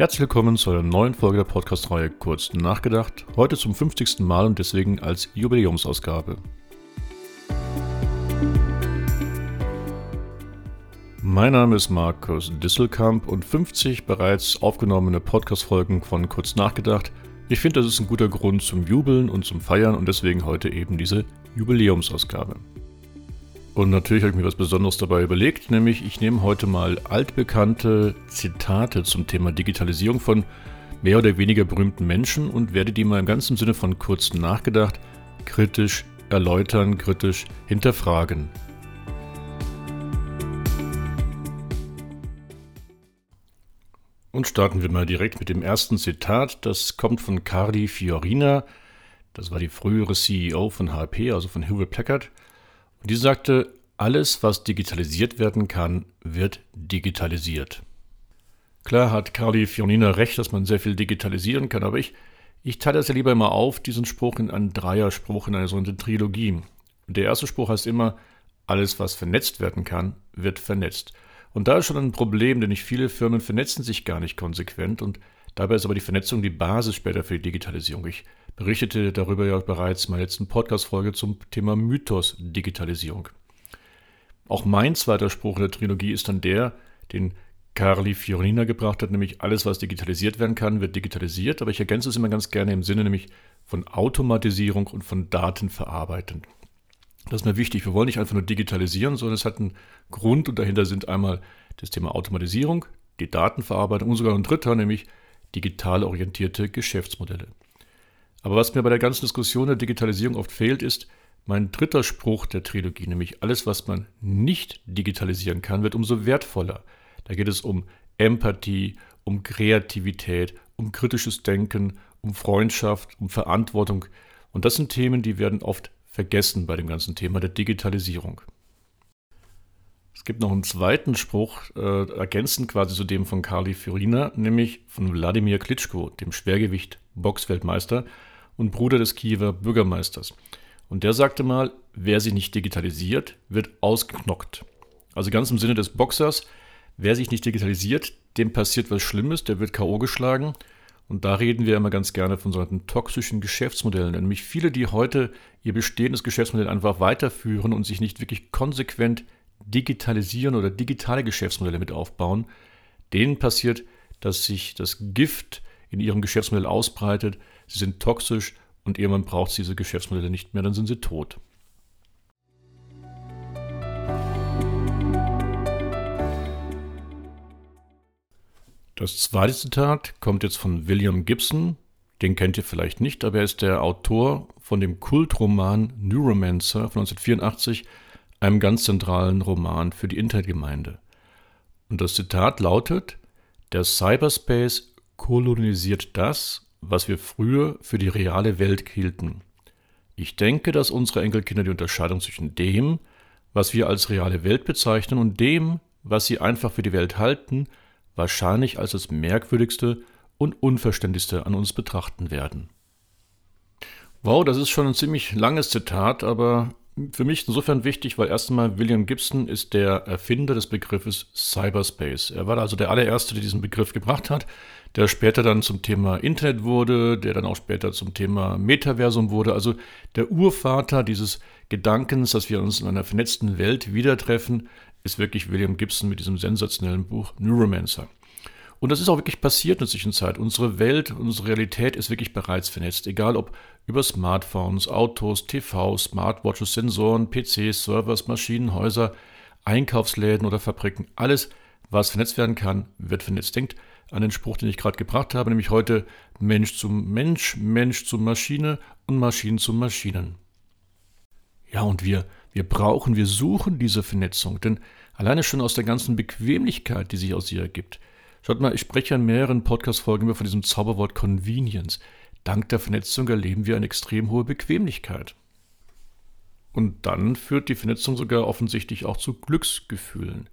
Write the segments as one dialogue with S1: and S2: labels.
S1: Herzlich willkommen zu einer neuen Folge der Podcast-Reihe Kurz nachgedacht. Heute zum 50. Mal und deswegen als Jubiläumsausgabe. Mein Name ist Markus Disselkamp und 50 bereits aufgenommene Podcast-Folgen von Kurz nachgedacht. Ich finde, das ist ein guter Grund zum Jubeln und zum Feiern und deswegen heute eben diese Jubiläumsausgabe. Und natürlich habe ich mir was Besonderes dabei überlegt, nämlich ich nehme heute mal altbekannte Zitate zum Thema Digitalisierung von mehr oder weniger berühmten Menschen und werde die mal im ganzen Sinne von kurz nachgedacht kritisch erläutern, kritisch hinterfragen. Und starten wir mal direkt mit dem ersten Zitat. Das kommt von Cardi Fiorina. Das war die frühere CEO von HP, also von Hewlett Packard. Und die sagte, alles, was digitalisiert werden kann, wird digitalisiert. Klar hat Carly Fionina recht, dass man sehr viel digitalisieren kann, aber ich, ich teile das ja lieber immer auf, diesen Spruch in einen Dreierspruch, in eine sogenannte Trilogie. Der erste Spruch heißt immer, alles, was vernetzt werden kann, wird vernetzt. Und da ist schon ein Problem, denn nicht viele Firmen vernetzen sich gar nicht konsequent und dabei ist aber die Vernetzung die Basis später für die Digitalisierung. Ich berichtete darüber ja bereits in meiner letzten Podcast-Folge zum Thema Mythos Digitalisierung. Auch mein zweiter Spruch in der Trilogie ist dann der, den Carli Fiorina gebracht hat, nämlich alles, was digitalisiert werden kann, wird digitalisiert, aber ich ergänze es immer ganz gerne im Sinne nämlich von Automatisierung und von Datenverarbeitung. Das ist mir wichtig. Wir wollen nicht einfach nur digitalisieren, sondern es hat einen Grund und dahinter sind einmal das Thema Automatisierung, die Datenverarbeitung und sogar ein dritter, nämlich digital orientierte Geschäftsmodelle. Aber was mir bei der ganzen Diskussion der Digitalisierung oft fehlt, ist mein dritter Spruch der Trilogie, nämlich alles, was man nicht digitalisieren kann, wird umso wertvoller. Da geht es um Empathie, um Kreativität, um kritisches Denken, um Freundschaft, um Verantwortung. Und das sind Themen, die werden oft vergessen bei dem ganzen Thema der Digitalisierung. Es gibt noch einen zweiten Spruch, äh, ergänzend quasi zu dem von Carly Fiorina, nämlich von Wladimir Klitschko, dem Schwergewicht-Boxweltmeister und Bruder des Kiewer Bürgermeisters. Und der sagte mal, wer sich nicht digitalisiert, wird ausgeknockt. Also ganz im Sinne des Boxers, wer sich nicht digitalisiert, dem passiert was Schlimmes, der wird K.O. geschlagen. Und da reden wir immer ganz gerne von solchen toxischen Geschäftsmodellen. Nämlich viele, die heute ihr bestehendes Geschäftsmodell einfach weiterführen und sich nicht wirklich konsequent digitalisieren oder digitale Geschäftsmodelle mit aufbauen, denen passiert, dass sich das Gift in ihrem Geschäftsmodell ausbreitet. Sie sind toxisch und irgendwann braucht es diese Geschäftsmodelle nicht mehr, dann sind sie tot. Das zweite Zitat kommt jetzt von William Gibson. Den kennt ihr vielleicht nicht, aber er ist der Autor von dem Kultroman Neuromancer von 1984, einem ganz zentralen Roman für die Internetgemeinde. Und das Zitat lautet: Der Cyberspace kolonisiert das, was wir früher für die reale Welt hielten. Ich denke, dass unsere Enkelkinder die Unterscheidung zwischen dem, was wir als reale Welt bezeichnen, und dem, was sie einfach für die Welt halten, wahrscheinlich als das Merkwürdigste und Unverständlichste an uns betrachten werden. Wow, das ist schon ein ziemlich langes Zitat, aber für mich insofern wichtig, weil erst einmal William Gibson ist der Erfinder des Begriffes Cyberspace. Er war also der allererste, der diesen Begriff gebracht hat der später dann zum Thema Internet wurde, der dann auch später zum Thema Metaversum wurde. Also der Urvater dieses Gedankens, dass wir uns in einer vernetzten Welt wieder treffen, ist wirklich William Gibson mit diesem sensationellen Buch Neuromancer. Und das ist auch wirklich passiert in der Zwischenzeit. Unsere Welt, unsere Realität ist wirklich bereits vernetzt. Egal ob über Smartphones, Autos, TV, Smartwatches, Sensoren, PCs, Servers, Maschinen, Häuser, Einkaufsläden oder Fabriken. Alles, was vernetzt werden kann, wird vernetzt. Denkt an den Spruch, den ich gerade gebracht habe, nämlich heute Mensch zum Mensch, Mensch zum Maschine und Maschinen zum Maschinen. Ja, und wir, wir brauchen, wir suchen diese Vernetzung, denn alleine schon aus der ganzen Bequemlichkeit, die sich aus ihr ergibt. Schaut mal, ich spreche in mehreren Podcast-Folgen immer von diesem Zauberwort Convenience. Dank der Vernetzung erleben wir eine extrem hohe Bequemlichkeit. Und dann führt die Vernetzung sogar offensichtlich auch zu Glücksgefühlen.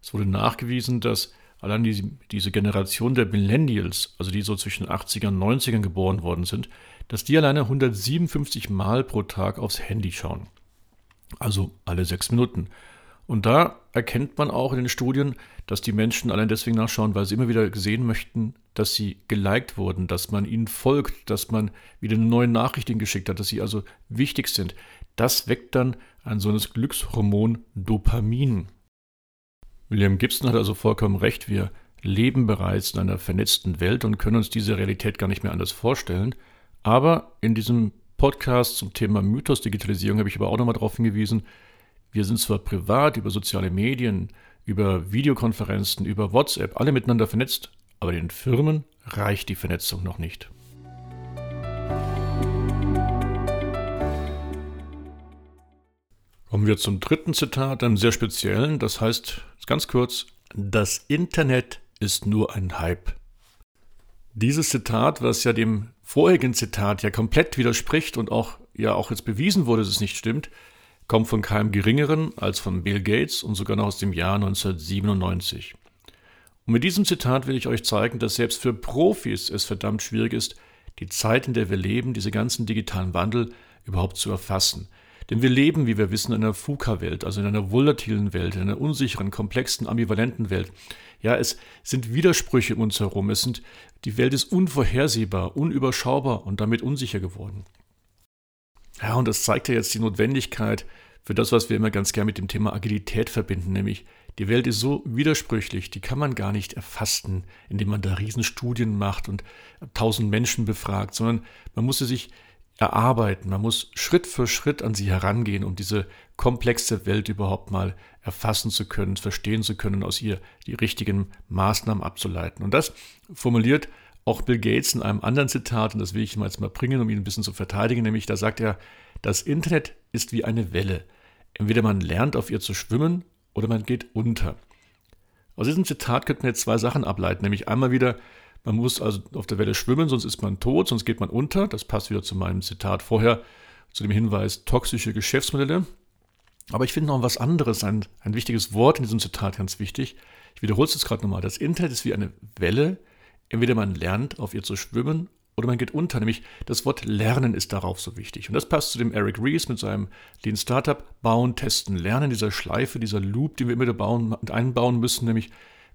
S1: Es wurde nachgewiesen, dass allein die, diese Generation der Millennials, also die so zwischen 80ern und 90ern geboren worden sind, dass die alleine 157 Mal pro Tag aufs Handy schauen. Also alle sechs Minuten. Und da erkennt man auch in den Studien, dass die Menschen allein deswegen nachschauen, weil sie immer wieder sehen möchten, dass sie geliked wurden, dass man ihnen folgt, dass man wieder neue Nachrichten geschickt hat, dass sie also wichtig sind. Das weckt dann ein so Glückshormon Dopamin. William Gibson hat also vollkommen recht, wir leben bereits in einer vernetzten Welt und können uns diese Realität gar nicht mehr anders vorstellen. Aber in diesem Podcast zum Thema Mythos Digitalisierung habe ich aber auch nochmal darauf hingewiesen, wir sind zwar privat über soziale Medien, über Videokonferenzen, über WhatsApp alle miteinander vernetzt, aber den Firmen reicht die Vernetzung noch nicht. Kommen wir zum dritten Zitat, einem sehr speziellen, das heißt ganz kurz, das Internet ist nur ein Hype. Dieses Zitat, was ja dem vorigen Zitat ja komplett widerspricht und auch ja auch jetzt bewiesen wurde, dass es nicht stimmt, kommt von keinem geringeren als von Bill Gates und sogar noch aus dem Jahr 1997. Und mit diesem Zitat will ich euch zeigen, dass selbst für Profis es verdammt schwierig ist, die Zeit, in der wir leben, diese ganzen digitalen Wandel überhaupt zu erfassen. Denn wir leben, wie wir wissen, in einer FUKA-Welt, also in einer volatilen Welt, in einer unsicheren, komplexen, ambivalenten Welt. Ja, es sind Widersprüche um uns herum. Es sind, die Welt ist unvorhersehbar, unüberschaubar und damit unsicher geworden. Ja, und das zeigt ja jetzt die Notwendigkeit für das, was wir immer ganz gern mit dem Thema Agilität verbinden, nämlich die Welt ist so widersprüchlich, die kann man gar nicht erfassen, indem man da Riesenstudien macht und tausend Menschen befragt, sondern man muss sie sich erarbeiten, man muss Schritt für Schritt an sie herangehen, um diese komplexe Welt überhaupt mal erfassen zu können, verstehen zu können, aus ihr die richtigen Maßnahmen abzuleiten. Und das formuliert auch Bill Gates in einem anderen Zitat, und das will ich mal jetzt mal bringen, um ihn ein bisschen zu verteidigen, nämlich da sagt er, das Internet ist wie eine Welle. Entweder man lernt auf ihr zu schwimmen oder man geht unter. Aus diesem Zitat könnten wir jetzt zwei Sachen ableiten, nämlich einmal wieder, man muss also auf der Welle schwimmen, sonst ist man tot, sonst geht man unter. Das passt wieder zu meinem Zitat vorher, zu dem Hinweis toxische Geschäftsmodelle. Aber ich finde noch was anderes, ein, ein wichtiges Wort in diesem Zitat ganz wichtig. Ich wiederhole es jetzt gerade nochmal. Das Internet ist wie eine Welle, Entweder man lernt, auf ihr zu schwimmen, oder man geht unter. Nämlich das Wort Lernen ist darauf so wichtig. Und das passt zu dem Eric Rees mit seinem Lean Startup Bauen, Testen, Lernen, dieser Schleife, dieser Loop, den wir immer bauen, einbauen müssen. Nämlich,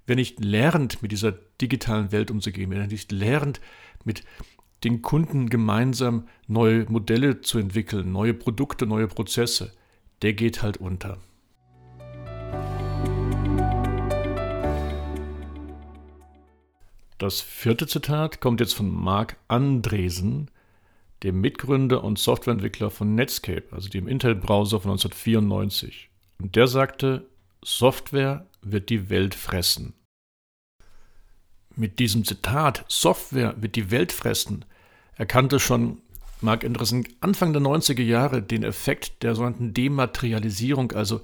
S1: wer nicht lernt, mit dieser digitalen Welt umzugehen, wer nicht lernt, mit den Kunden gemeinsam neue Modelle zu entwickeln, neue Produkte, neue Prozesse, der geht halt unter. Das vierte Zitat kommt jetzt von Mark Andresen, dem Mitgründer und Softwareentwickler von Netscape, also dem Intel-Browser von 1994. Und der sagte, Software wird die Welt fressen. Mit diesem Zitat, Software wird die Welt fressen, erkannte schon Mark Andresen Anfang der 90er Jahre den Effekt der sogenannten Dematerialisierung, also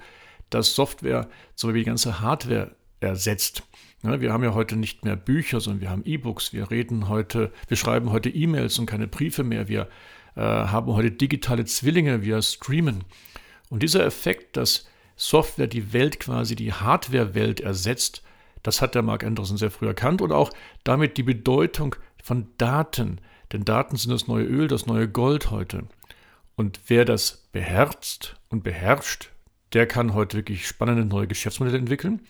S1: dass Software so wie die ganze Hardware ersetzt. Ja, wir haben ja heute nicht mehr Bücher, sondern wir haben E-Books. Wir reden heute, wir schreiben heute E-Mails und keine Briefe mehr. Wir äh, haben heute digitale Zwillinge, wir streamen. Und dieser Effekt, dass Software die Welt quasi, die Hardware-Welt ersetzt, das hat der Mark Anderson sehr früh erkannt und auch damit die Bedeutung von Daten. Denn Daten sind das neue Öl, das neue Gold heute. Und wer das beherzt und beherrscht, der kann heute wirklich spannende neue Geschäftsmodelle entwickeln.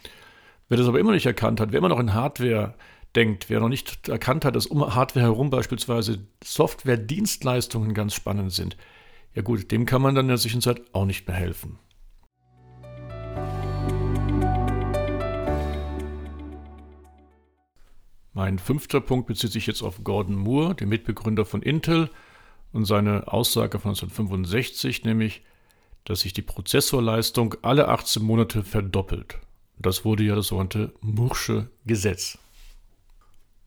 S1: Wer das aber immer nicht erkannt hat, wer immer noch in Hardware denkt, wer noch nicht erkannt hat, dass um Hardware herum beispielsweise Software-Dienstleistungen ganz spannend sind, ja gut, dem kann man dann in der Zwischenzeit auch nicht mehr helfen. Mein fünfter Punkt bezieht sich jetzt auf Gordon Moore, den Mitbegründer von Intel, und seine Aussage von 1965, nämlich, dass sich die Prozessorleistung alle 18 Monate verdoppelt. Das wurde ja das sogenannte Mursche Gesetz.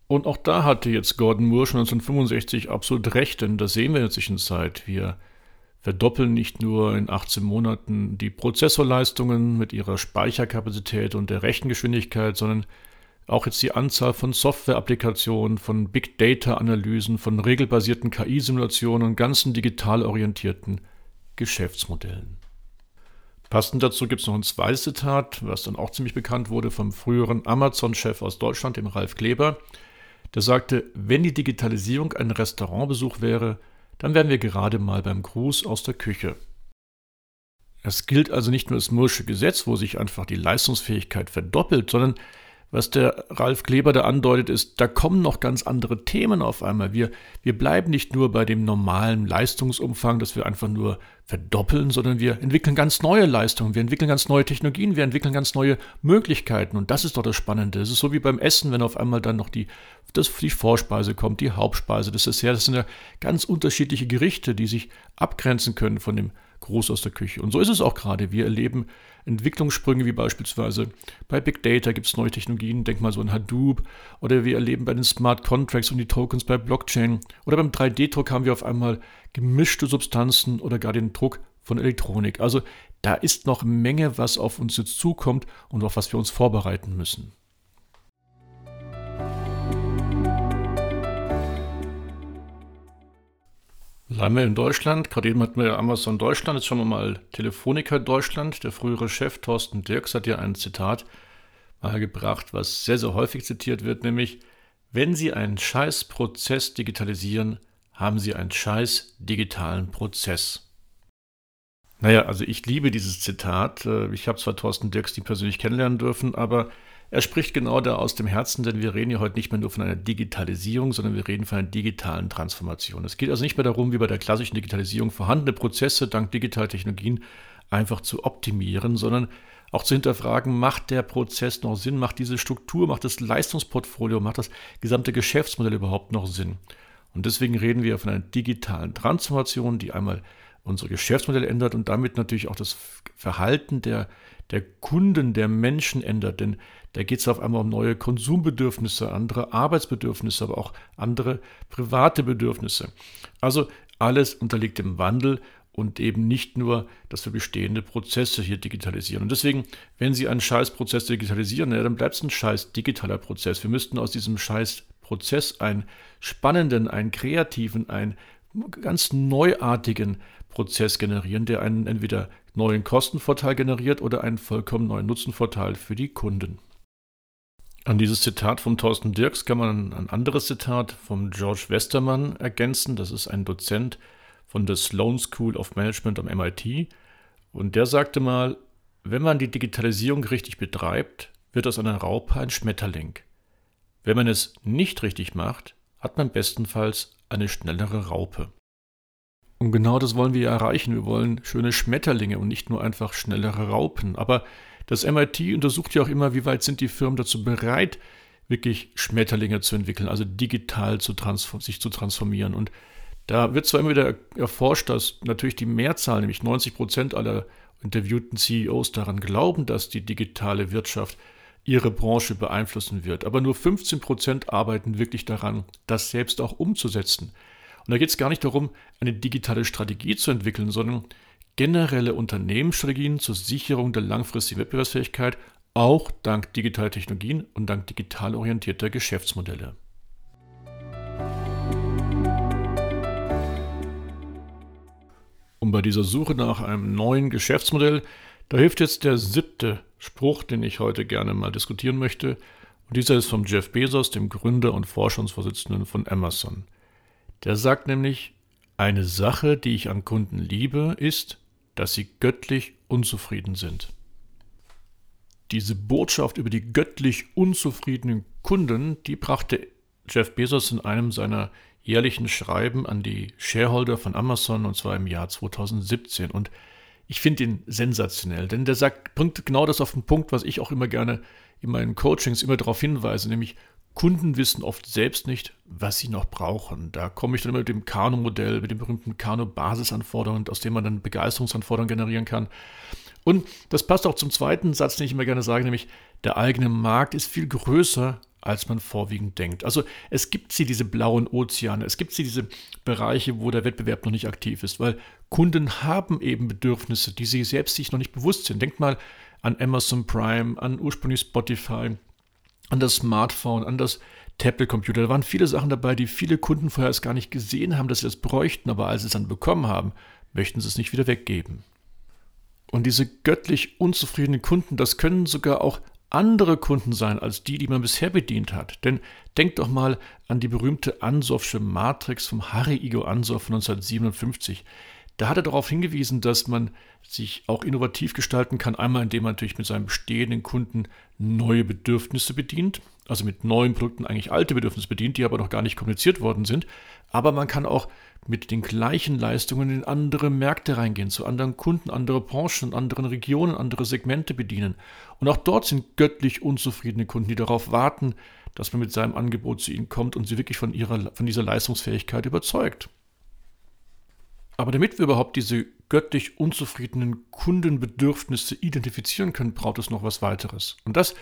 S1: Und auch da hatte jetzt Gordon Moore schon 1965 absolut recht, denn das sehen wir in der Zwischenzeit. Wir verdoppeln nicht nur in 18 Monaten die Prozessorleistungen mit ihrer Speicherkapazität und der Rechengeschwindigkeit, sondern auch jetzt die Anzahl von Software-Applikationen, von Big Data-Analysen, von regelbasierten KI-Simulationen und ganzen digital orientierten Geschäftsmodellen. Passend dazu gibt es noch ein zweites Zitat, was dann auch ziemlich bekannt wurde vom früheren Amazon-Chef aus Deutschland, dem Ralf Kleber. Der sagte, wenn die Digitalisierung ein Restaurantbesuch wäre, dann wären wir gerade mal beim Gruß aus der Küche. Es gilt also nicht nur das Mursche Gesetz, wo sich einfach die Leistungsfähigkeit verdoppelt, sondern was der Ralf Kleber da andeutet, ist, da kommen noch ganz andere Themen auf einmal. Wir, wir bleiben nicht nur bei dem normalen Leistungsumfang, dass wir einfach nur verdoppeln, sondern wir entwickeln ganz neue Leistungen, wir entwickeln ganz neue Technologien, wir entwickeln ganz neue Möglichkeiten. Und das ist doch das Spannende. Es ist so wie beim Essen, wenn auf einmal dann noch die, das, die Vorspeise kommt, die Hauptspeise, das Dessert. Das sind ja ganz unterschiedliche Gerichte, die sich abgrenzen können von dem groß aus der Küche. Und so ist es auch gerade. Wir erleben Entwicklungssprünge wie beispielsweise bei Big Data gibt es neue Technologien, denk mal so an Hadoop, oder wir erleben bei den Smart Contracts und die Tokens bei Blockchain, oder beim 3D-Druck haben wir auf einmal gemischte Substanzen oder gar den Druck von Elektronik. Also da ist noch Menge, was auf uns jetzt zukommt und auf was wir uns vorbereiten müssen. Wir in Deutschland. Gerade eben hatten wir Amazon Deutschland. Jetzt schauen wir mal Telefonica Deutschland. Der frühere Chef Thorsten Dirks hat ja ein Zitat mal gebracht, was sehr, sehr häufig zitiert wird, nämlich, wenn Sie einen Scheißprozess digitalisieren, haben Sie einen scheiß digitalen Prozess. Naja, also ich liebe dieses Zitat. Ich habe zwar Thorsten Dirks nie persönlich kennenlernen dürfen, aber er spricht genau da aus dem Herzen, denn wir reden ja heute nicht mehr nur von einer Digitalisierung, sondern wir reden von einer digitalen Transformation. Es geht also nicht mehr darum, wie bei der klassischen Digitalisierung vorhandene Prozesse dank digitaler Technologien einfach zu optimieren, sondern auch zu hinterfragen, macht der Prozess noch Sinn, macht diese Struktur, macht das Leistungsportfolio, macht das gesamte Geschäftsmodell überhaupt noch Sinn. Und deswegen reden wir von einer digitalen Transformation, die einmal unsere Geschäftsmodelle ändert und damit natürlich auch das Verhalten der, der Kunden, der Menschen ändert. Denn da geht es auf einmal um neue Konsumbedürfnisse, andere Arbeitsbedürfnisse, aber auch andere private Bedürfnisse. Also alles unterliegt dem Wandel und eben nicht nur, dass wir bestehende Prozesse hier digitalisieren. Und deswegen, wenn Sie einen Scheißprozess digitalisieren, ja, dann bleibt es ein scheiß digitaler Prozess. Wir müssten aus diesem Scheißprozess einen spannenden, einen kreativen, einen ganz neuartigen Prozess generieren, der einen entweder neuen Kostenvorteil generiert oder einen vollkommen neuen Nutzenvorteil für die Kunden. An dieses Zitat vom Thorsten Dirks kann man ein anderes Zitat vom George Westermann ergänzen. Das ist ein Dozent von der Sloan School of Management am MIT. Und der sagte mal, wenn man die Digitalisierung richtig betreibt, wird aus einer Raupe ein Schmetterling. Wenn man es nicht richtig macht, hat man bestenfalls eine schnellere Raupe. Und genau das wollen wir erreichen. Wir wollen schöne Schmetterlinge und nicht nur einfach schnellere Raupen. Aber das MIT untersucht ja auch immer, wie weit sind die Firmen dazu bereit, wirklich Schmetterlinge zu entwickeln, also digital zu sich zu transformieren. Und da wird zwar immer wieder erforscht, dass natürlich die Mehrzahl, nämlich 90 Prozent aller interviewten CEOs daran glauben, dass die digitale Wirtschaft ihre Branche beeinflussen wird. Aber nur 15 Prozent arbeiten wirklich daran, das selbst auch umzusetzen. Und da geht es gar nicht darum, eine digitale Strategie zu entwickeln, sondern generelle Unternehmensstrategien zur Sicherung der langfristigen Wettbewerbsfähigkeit, auch dank digitaler Technologien und dank digital orientierter Geschäftsmodelle. Und bei dieser Suche nach einem neuen Geschäftsmodell, da hilft jetzt der siebte Spruch, den ich heute gerne mal diskutieren möchte. Und dieser ist vom Jeff Bezos, dem Gründer und Forschungsvorsitzenden von Amazon. Der sagt nämlich, eine Sache, die ich an Kunden liebe, ist, dass sie göttlich unzufrieden sind. Diese Botschaft über die göttlich unzufriedenen Kunden, die brachte Jeff Bezos in einem seiner jährlichen Schreiben an die Shareholder von Amazon und zwar im Jahr 2017. Und ich finde ihn sensationell, denn der sagt, bringt genau das auf den Punkt, was ich auch immer gerne in meinen Coachings immer darauf hinweise, nämlich Kunden wissen oft selbst nicht, was sie noch brauchen. Da komme ich dann immer mit dem Kano-Modell, mit den berühmten Kano-Basisanforderungen, aus dem man dann Begeisterungsanforderungen generieren kann. Und das passt auch zum zweiten Satz, den ich immer gerne sage, nämlich der eigene Markt ist viel größer, als man vorwiegend denkt. Also es gibt sie, diese blauen Ozeane, es gibt sie, diese Bereiche, wo der Wettbewerb noch nicht aktiv ist, weil Kunden haben eben Bedürfnisse, die sie selbst sich noch nicht bewusst sind. Denkt mal an Amazon Prime, an ursprünglich Spotify, an das Smartphone, an das Tablet-Computer. Da waren viele Sachen dabei, die viele Kunden vorher erst gar nicht gesehen haben, dass sie das bräuchten, aber als sie es dann bekommen haben, möchten sie es nicht wieder weggeben. Und diese göttlich unzufriedenen Kunden, das können sogar auch andere Kunden sein als die, die man bisher bedient hat. Denn denkt doch mal an die berühmte Ansoffsche Matrix vom Harry Igo Ansoff von 1957. da hat er darauf hingewiesen, dass man sich auch innovativ gestalten kann. Einmal, indem man natürlich mit seinen bestehenden Kunden neue Bedürfnisse bedient, also mit neuen Produkten eigentlich alte Bedürfnisse bedient, die aber noch gar nicht kommuniziert worden sind. Aber man kann auch mit den gleichen Leistungen in andere Märkte reingehen, zu anderen Kunden, andere Branchen, anderen Regionen, andere Segmente bedienen. Und auch dort sind göttlich unzufriedene Kunden, die darauf warten, dass man mit seinem Angebot zu ihnen kommt und sie wirklich von, ihrer, von dieser Leistungsfähigkeit überzeugt. Aber damit wir überhaupt diese göttlich unzufriedenen Kundenbedürfnisse identifizieren können, braucht es noch was weiteres. Und das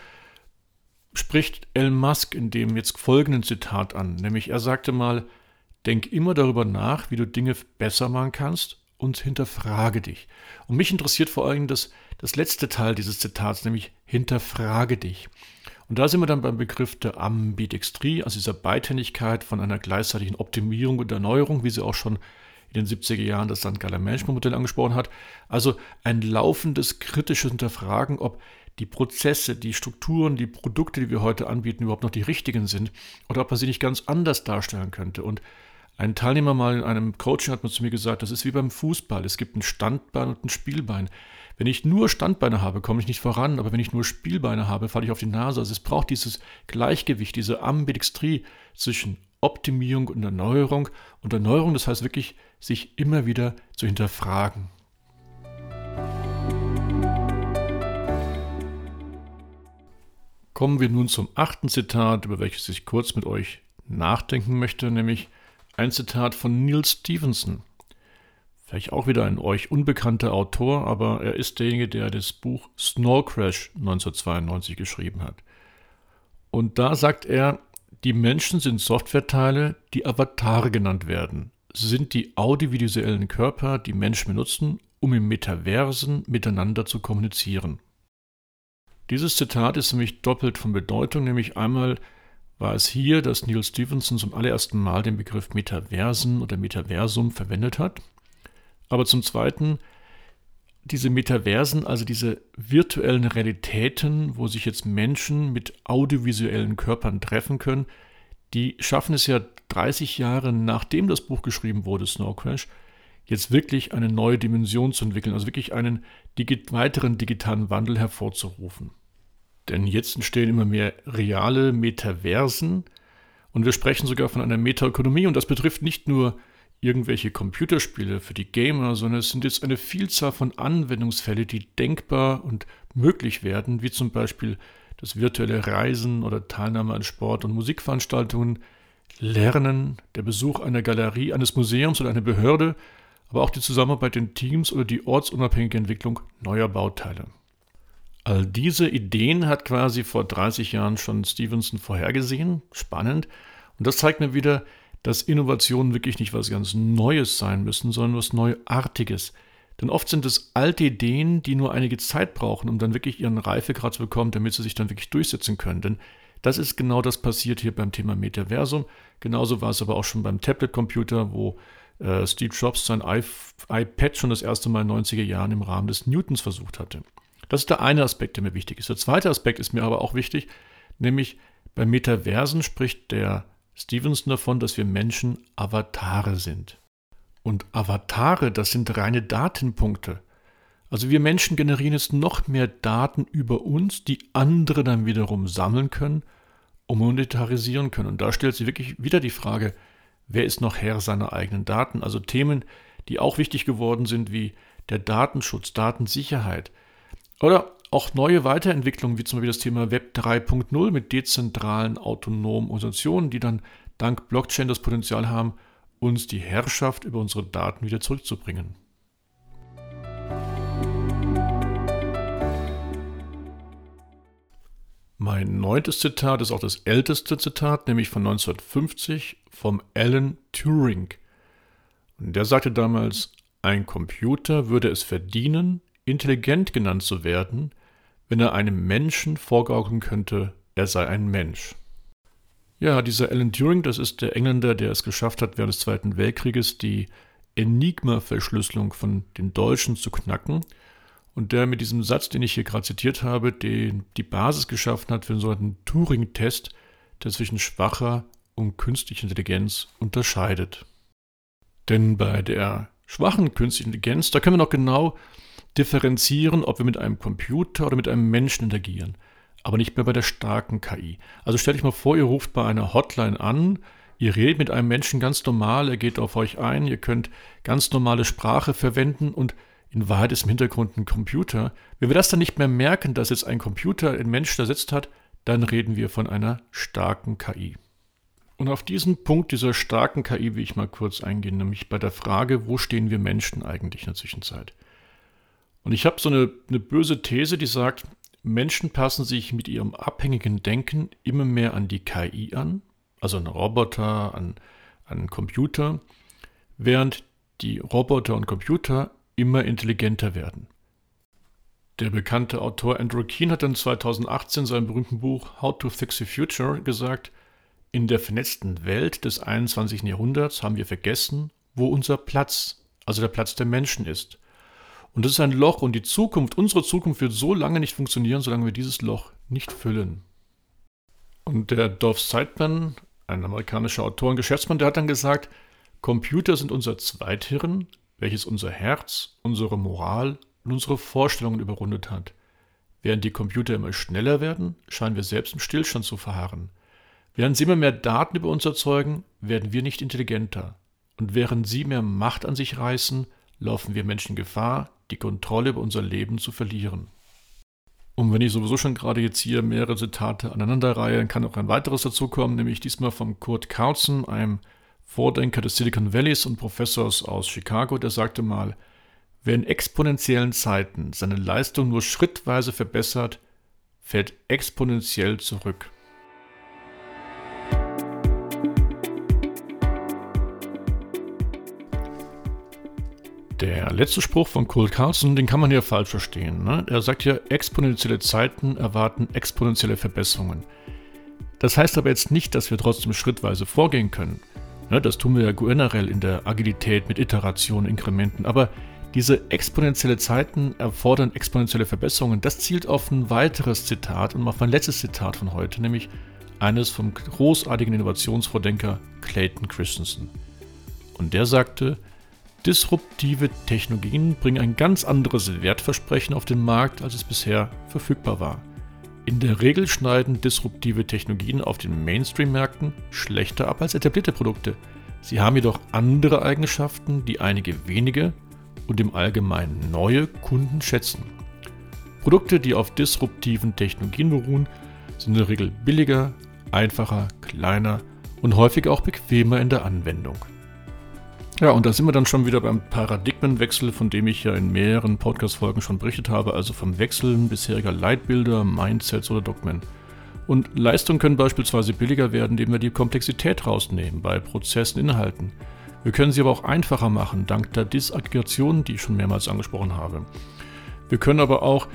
S1: spricht Elon Musk in dem jetzt folgenden Zitat an, nämlich er sagte mal, denk immer darüber nach, wie du Dinge besser machen kannst und hinterfrage dich. Und mich interessiert vor allem das, das letzte Teil dieses Zitats, nämlich hinterfrage dich. Und da sind wir dann beim Begriff der Ambidextrie, also dieser Beidhändigkeit von einer gleichzeitigen Optimierung und Erneuerung, wie sie auch schon in den 70er Jahren das St. Galler Management Modell angesprochen hat. Also ein laufendes kritisches Hinterfragen, ob die Prozesse, die Strukturen, die Produkte, die wir heute anbieten, überhaupt noch die richtigen sind oder ob man sie nicht ganz anders darstellen könnte. Und ein Teilnehmer mal in einem Coaching hat mir zu mir gesagt, das ist wie beim Fußball. Es gibt ein Standbein und ein Spielbein. Wenn ich nur Standbeine habe, komme ich nicht voran, aber wenn ich nur Spielbeine habe, falle ich auf die Nase. Also es braucht dieses Gleichgewicht, diese Ambidextrie zwischen Optimierung und Erneuerung. Und Erneuerung, das heißt wirklich, sich immer wieder zu hinterfragen. Kommen wir nun zum achten Zitat, über welches ich kurz mit euch nachdenken möchte, nämlich ein Zitat von Neil Stevenson. Vielleicht auch wieder ein euch unbekannter Autor, aber er ist derjenige, der das Buch Snow Crash 1992 geschrieben hat. Und da sagt er, die Menschen sind Softwareteile, die Avatare genannt werden. Sind die audiovisuellen Körper, die Menschen benutzen, um im Metaversen miteinander zu kommunizieren. Dieses Zitat ist nämlich doppelt von Bedeutung, nämlich einmal war es hier, dass Neil Stevenson zum allerersten Mal den Begriff Metaversen oder Metaversum verwendet hat. Aber zum Zweiten, diese Metaversen, also diese virtuellen Realitäten, wo sich jetzt Menschen mit audiovisuellen Körpern treffen können, die schaffen es ja 30 Jahre nachdem das Buch geschrieben wurde, Snow Crash, jetzt wirklich eine neue Dimension zu entwickeln, also wirklich einen digi weiteren digitalen Wandel hervorzurufen. Denn jetzt entstehen immer mehr reale Metaversen und wir sprechen sogar von einer Metaökonomie und das betrifft nicht nur irgendwelche Computerspiele für die Gamer, sondern es sind jetzt eine Vielzahl von Anwendungsfällen, die denkbar und möglich werden, wie zum Beispiel das virtuelle Reisen oder Teilnahme an Sport- und Musikveranstaltungen, Lernen, der Besuch einer Galerie, eines Museums oder einer Behörde, aber auch die Zusammenarbeit in Teams oder die ortsunabhängige Entwicklung neuer Bauteile. All diese Ideen hat quasi vor 30 Jahren schon Stevenson vorhergesehen. Spannend. Und das zeigt mir wieder, dass Innovationen wirklich nicht was ganz Neues sein müssen, sondern was Neuartiges. Denn oft sind es alte Ideen, die nur einige Zeit brauchen, um dann wirklich ihren Reifegrad zu bekommen, damit sie sich dann wirklich durchsetzen können. Denn das ist genau das passiert hier beim Thema Metaversum. Genauso war es aber auch schon beim Tablet-Computer, wo äh, Steve Jobs sein iPad schon das erste Mal in den 90er Jahren im Rahmen des Newtons versucht hatte. Das ist der eine Aspekt, der mir wichtig ist. Der zweite Aspekt ist mir aber auch wichtig, nämlich bei Metaversen spricht der Stevenson davon, dass wir Menschen Avatare sind. Und Avatare, das sind reine Datenpunkte. Also wir Menschen generieren jetzt noch mehr Daten über uns, die andere dann wiederum sammeln können und monetarisieren können. Und da stellt sich wirklich wieder die Frage, wer ist noch Herr seiner eigenen Daten? Also Themen, die auch wichtig geworden sind, wie der Datenschutz, Datensicherheit, oder auch neue Weiterentwicklungen, wie zum Beispiel das Thema Web 3.0 mit dezentralen autonomen Organisationen, die dann dank Blockchain das Potenzial haben, uns die Herrschaft über unsere Daten wieder zurückzubringen. Mein neuntes Zitat ist auch das älteste Zitat, nämlich von 1950 vom Alan Turing. Und der sagte damals, ein Computer würde es verdienen, intelligent genannt zu werden, wenn er einem Menschen vorgaukeln könnte, er sei ein Mensch. Ja, dieser Alan Turing, das ist der Engländer, der es geschafft hat, während des Zweiten Weltkrieges die Enigma-Verschlüsselung von den Deutschen zu knacken und der mit diesem Satz, den ich hier gerade zitiert habe, den, die Basis geschaffen hat für einen sogenannten Turing-Test, der zwischen schwacher und künstlicher Intelligenz unterscheidet. Denn bei der schwachen künstlichen Intelligenz, da können wir noch genau differenzieren, ob wir mit einem Computer oder mit einem Menschen interagieren. Aber nicht mehr bei der starken KI. Also stellt euch mal vor, ihr ruft bei einer Hotline an, ihr redet mit einem Menschen ganz normal, er geht auf euch ein, ihr könnt ganz normale Sprache verwenden und in Wahrheit ist im Hintergrund ein Computer. Wenn wir das dann nicht mehr merken, dass jetzt ein Computer ein Mensch da sitzt hat, dann reden wir von einer starken KI. Und auf diesen Punkt dieser starken KI will ich mal kurz eingehen, nämlich bei der Frage, wo stehen wir Menschen eigentlich in der Zwischenzeit? Und ich habe so eine, eine böse These, die sagt, Menschen passen sich mit ihrem abhängigen Denken immer mehr an die KI an, also an Roboter, an, an Computer, während die Roboter und Computer immer intelligenter werden. Der bekannte Autor Andrew Keen hat dann 2018 in seinem berühmten Buch How to Fix the Future gesagt, in der vernetzten Welt des 21. Jahrhunderts haben wir vergessen, wo unser Platz, also der Platz der Menschen ist. Und das ist ein Loch und die Zukunft, unsere Zukunft wird so lange nicht funktionieren, solange wir dieses Loch nicht füllen. Und der Dolph Seidman, ein amerikanischer Autor und Geschäftsmann, der hat dann gesagt, Computer sind unser Zweithirn, welches unser Herz, unsere Moral und unsere Vorstellungen überrundet hat. Während die Computer immer schneller werden, scheinen wir selbst im Stillstand zu verharren. Während sie immer mehr Daten über uns erzeugen, werden wir nicht intelligenter. Und während sie mehr Macht an sich reißen, laufen wir Menschen Gefahr, die Kontrolle über unser Leben zu verlieren. Und wenn ich sowieso schon gerade jetzt hier mehrere Zitate aneinanderreihe, dann kann auch ein weiteres dazukommen, nämlich diesmal von Kurt Carlson, einem Vordenker des Silicon Valleys und Professors aus Chicago, der sagte mal, wer in exponentiellen Zeiten seine Leistung nur schrittweise verbessert, fällt exponentiell zurück. Der letzte Spruch von Cole Carlson, den kann man hier falsch verstehen. Ne? Er sagt ja, exponentielle Zeiten erwarten exponentielle Verbesserungen. Das heißt aber jetzt nicht, dass wir trotzdem schrittweise vorgehen können. Ne? Das tun wir ja generell in der Agilität mit Iterationen, Inkrementen. Aber diese exponentielle Zeiten erfordern exponentielle Verbesserungen. Das zielt auf ein weiteres Zitat und auf mein letztes Zitat von heute, nämlich eines vom großartigen Innovationsvordenker Clayton Christensen. Und der sagte, Disruptive Technologien bringen ein ganz anderes Wertversprechen auf den Markt, als es bisher verfügbar war. In der Regel schneiden disruptive Technologien auf den Mainstream-Märkten schlechter ab als etablierte Produkte. Sie haben jedoch andere Eigenschaften, die einige wenige und im Allgemeinen neue Kunden schätzen. Produkte, die auf disruptiven Technologien beruhen, sind in der Regel billiger, einfacher, kleiner und häufig auch bequemer in der Anwendung. Ja, und da sind wir dann schon wieder beim Paradigmenwechsel, von dem ich ja in mehreren Podcast-Folgen schon berichtet habe, also vom Wechseln bisheriger Leitbilder, Mindsets oder Dogmen. Und Leistungen können beispielsweise billiger werden, indem wir die Komplexität rausnehmen bei Prozessen, Inhalten. Wir können sie aber auch einfacher machen, dank der Disaggregation, die ich schon mehrmals angesprochen habe. Wir können aber auch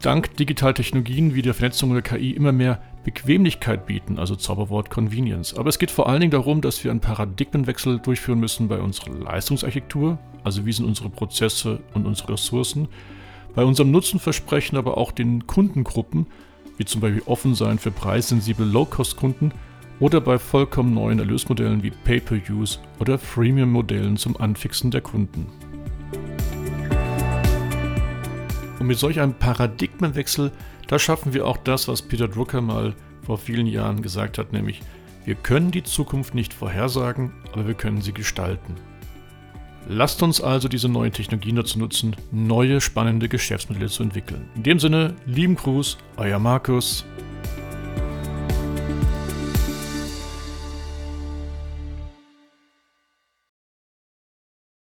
S1: dank digitaler Technologien wie der Vernetzung der KI immer mehr Bequemlichkeit bieten, also Zauberwort Convenience. Aber es geht vor allen Dingen darum, dass wir einen Paradigmenwechsel durchführen müssen bei unserer Leistungsarchitektur, also wie sind unsere Prozesse und unsere Ressourcen, bei unserem Nutzenversprechen, aber auch den Kundengruppen, wie zum Beispiel offen sein für preissensible Low-Cost-Kunden oder bei vollkommen neuen Erlösmodellen wie Pay-per-Use oder Freemium-Modellen zum Anfixen der Kunden. Und mit solch einem Paradigmenwechsel, da schaffen wir auch das, was Peter Drucker mal vor vielen Jahren gesagt hat, nämlich wir können die Zukunft nicht vorhersagen, aber wir können sie gestalten. Lasst uns also diese neuen Technologien dazu nutzen, neue spannende Geschäftsmodelle zu entwickeln. In dem Sinne, lieben Gruß, euer Markus.